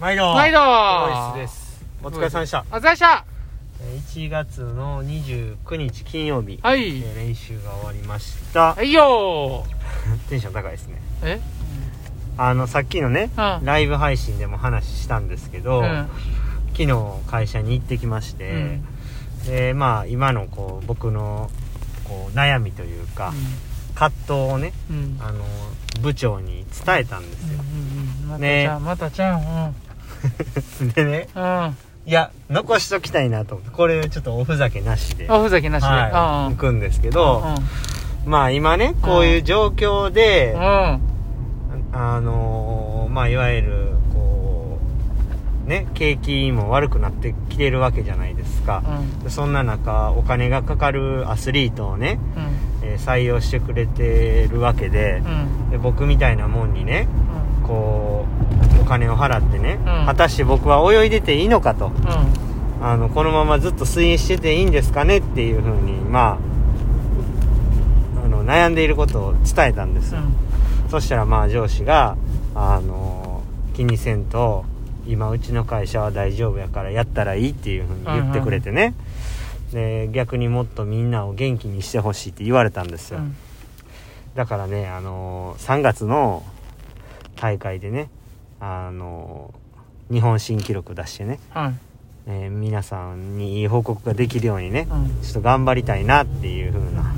毎度毎度ボイスですお疲れ様でしたお疲れ様でしたえー1月の29日金曜日、えはい。ー練習が終わりましたはいよ テンション高いですねーえ？あのさっきのねうん。ライブ配信でも話したんですけど、うん。昨日会社に行ってきまして、うんでまあ今のこう僕のこう悩みというか、葛藤をねうん。うん。あの部長に伝えたんですよ、うん。またねちゃん、またちゃん。でねうん。うん。いや残しときたいなと思ってこれちょっとおふざけなしでおふざけなしで。はい、行くんですけど、うん。まあ今ねこういう状況で、うん。あのーまあいわゆるこうね景気も悪くなってきてるわけじゃないですか、そんな中お金がかかるアスリートをね、うん。えー採用してくれてるわけでうん。で僕みたいなもんにねこうお金を払ってね、うん。果たして僕は泳いでていいのかと。うん。あのこのままずっと水泳してていいんですかねっていうふうにまああの悩んでいることを伝えたんですよ、そしたらまあ上司があの気にせんと今うちの会社は大丈夫やからやったらいいっていうふうに言ってくれてね、で逆にもっとみんなを元気にしてほしいって言われたんですよ、うん。だからねあの3月の大会でねあの日本新記録出してね、はい。えー皆さんにいい報告ができるようにねうん。ちょっと頑張りたいなっていう風な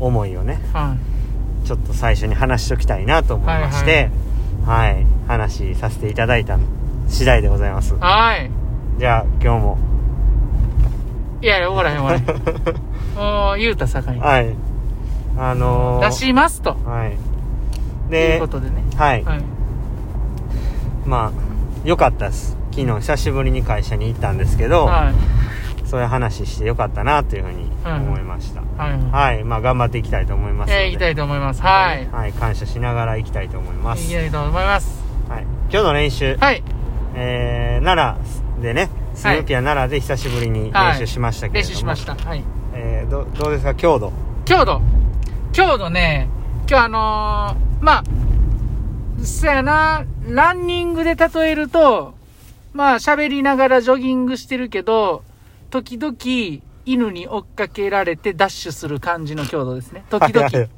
思いをねはちょっと最初に話しときたいなと思いましてはい、話させていただいた次第でございますい。はい。じゃあ今日もいやおらへんおらへん。もう、言うたさかい。はいあのー、出しますと。はいいうでことでね。はい、はい。まあよかったです昨日久しぶりに会社に行ったんですけど、はい。そういう話してよかったなというふうに思いました、はい。はいまあ頑張っていきたいと思いますのでえー、行きたいと思います。はい。はい、感謝しながら行きたいと思います行きたいと思います。はい、今日の練習、はい。えー、奈良でねスヌーピア奈良で久しぶりに練習しましたけれども、練習しました。はい。えー、どどうですか？強度強度。強度ね、今日あのー、まあ、そやな、ランニングで例えると、まあ喋りながらジョギングしてるけど、時々犬に追っかけられてダッシュする感じの強度ですね。時々。はいはい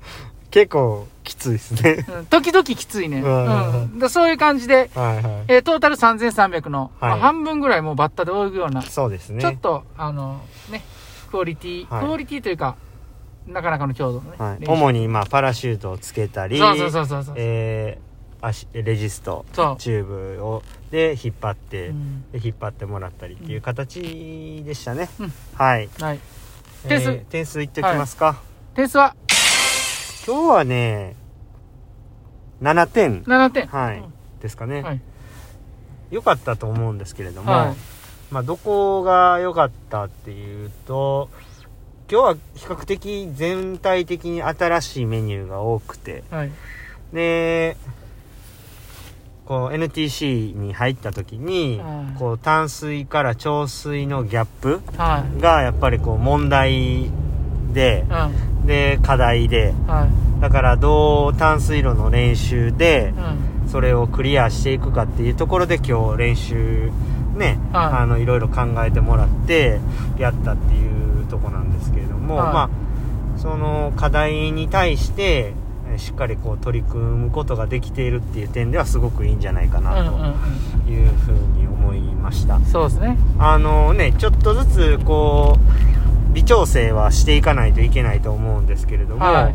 結構きついですねうん時々きついね。ううんん。だそういう感じで、はいはいえートータル3300の、まあはい半分ぐらいもうバッタで泳ぐような、そうですねちょっと、あの、ね、クオリティ、はいクオリティというか、なかなかの強度のね。はい、主にまあパラシュートをつけたりそうそうそうそうそう。えー足レジストチューブをで引っ張って、うん。で引っ張ってもらったりっていう形でしたね、うん。はい。はい。点数えー点数。いっておきますか、点数は？今日はね7点。7点。はい。ですかね、はい。良かったと思うんですけれども、はい。まあどこが良かったっていうと今日は比較的全体的に新しいメニューが多くて。はい。でこう NTC に入った時に、はいこう淡水から潮水のギャップはい。がやっぱりこう問題でうん。で課題ではい。だからどう淡水路の練習でうん。それをクリアしていくかっていうところで今日練習ね、はいあのいろいろ考えてもらってやったっていうとこなんですけれども、はいまあその課題に対してえーしっかりこう取り組むことができているっていう点ではすごくいいんじゃないかうんうんなというふうに思いました、うん。そうですね。あのねちょっとずつこう微調整はしていかないといけないと思うんですけれども、はい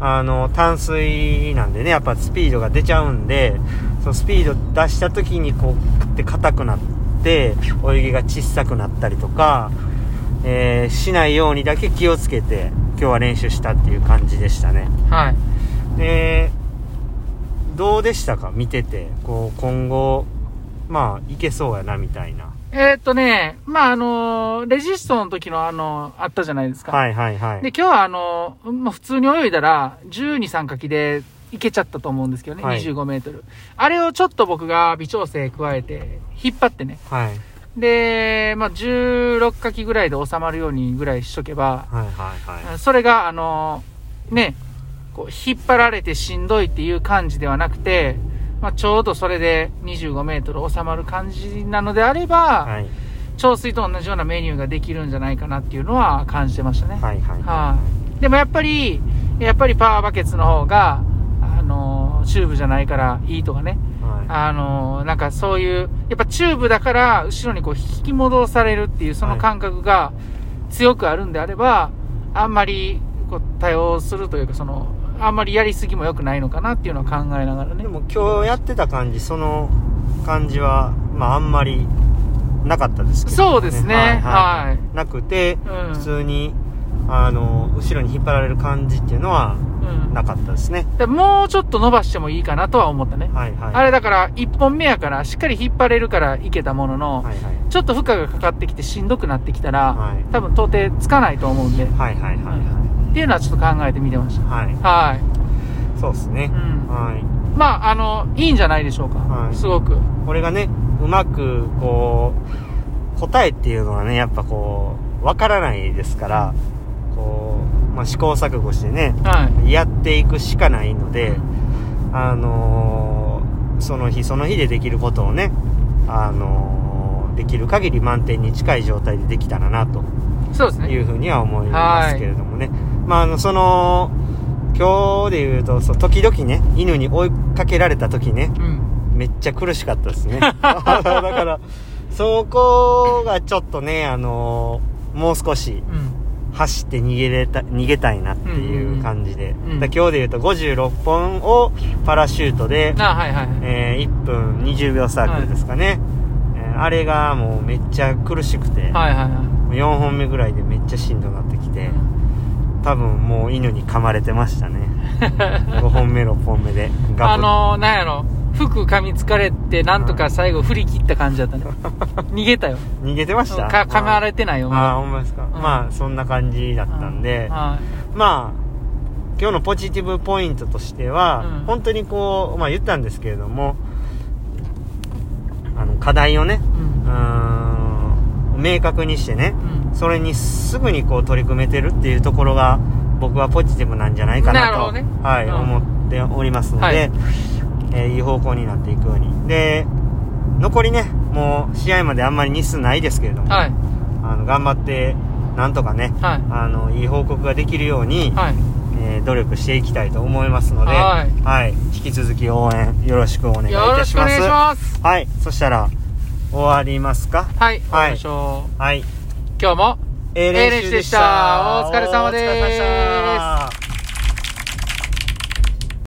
あの淡水なんでねやっぱスピードが出ちゃうんでそのスピード出した時にこうって硬くなって泳ぎが小さくなったりとか、えーしないようにだけ気をつけて今日は練習したっていう感じでしたねはい。でどうでしたか？見てて。こう今後まあいけそうやなみたいな。えーっとね、まあ、あのレジストの時のあの、あったじゃないですか。はいはいはい。で、今日はあのまあ、普通に泳いだら、12、3かきで行けちゃったと思うんですけどね、はい。25メートル。あれをちょっと僕が微調整加えて、引っ張ってね。はい。で、まあ、16かきぐらいで収まるようにぐらいしとけば、はいはいはい。それが、あのね、こう、引っ張られてしんどいっていう感じではなくて、まあ、ちょうどそれで25メートル収まる感じなのであれば、はい調水と同じようなメニューができるんじゃないかなっていうのは感じてましたね。はいはいはい。でもやっぱり、やっぱりパワーバケツの方が、あの、チューブじゃないからいいとかね。はあの、なんかそういう、やっぱチューブだから後ろにこう引き戻されるっていうその感覚が強くあるんであれば、あんまりこう多用するというか、その、あんまりやりすぎも良くないのかなっていうのを考えながらね。いで。も今日やってた感じその感じはまああんまりなかったですけど、そうですね。はい。なくて、うん。普通にあの後ろに引っ張られる感じっていうのはうん。なかったですね。でもうちょっと伸ばしてもいいかなとは思ったね。はいはい。あれだから、1本目やから、しっかり引っ張れるからいけたものの、はいはい。ちょっと負荷がかかってきてしんどくなってきたら、はい。多分到底つかないと思うんで、っはいはいはいはていうのはちょっと考えてみてましいはいた。はい。そうですね、うんはいまあ、あの、いいんじゃないでしょうか。はいすごく。これがねうまくこう答えっていうのはねやっぱこうわからないですからこう、まあ、試行錯誤してねはい。やっていくしかないので、あのーその日その日でできることをね、あのーできる限り満点に近い状態でできたらなとそうですね。いうふうには思いますけれどもね、まああのその今日で言うとそう時々ね犬に追いかけられた時ねうん。めっちゃ苦しかったですね だからそこがちょっとねあのーもう少しうん。走って逃げれた逃げたいなっていう感じで、うんだ今日で言うと56本をパラシュートで、あ、はいはいはい。えー1分20秒サークルですかね、えーあれがもうめっちゃ苦しくて、はいはいはい。4本目ぐらいでめっちゃしんどくなっ多分もう犬に噛まれてましたね 5本目6本目であのー、なんやろ。服噛みつかれて、なんとか最後振り切った感じだったね。逃げたよ。逃げてました？か噛まれてないよ。ああほんまですか、うんまあそんな感じだったんで、はまあ今日のポジティブポイントとしては、うん本当にこうまあ言ったんですけれどもあの課題をねい。うん明確にしてねうん。それにすぐにこう取り組めてるっていうところが僕はポジティブなんじゃないかなとねはい、うん思っておりますので、はいえーいい方向になっていくようにで残りねもう試合まであんまり日数ないですけれども、はい。あの頑張ってなんとかねはい。あのいい報告ができるように、はい。えー努力していきたいと思いますので、はい引き続き応援よろしくお願いいたします。はい、そしたら終わりますか？はい。はい。今日も、A 練習でした。お疲れ様です。お疲れ様でした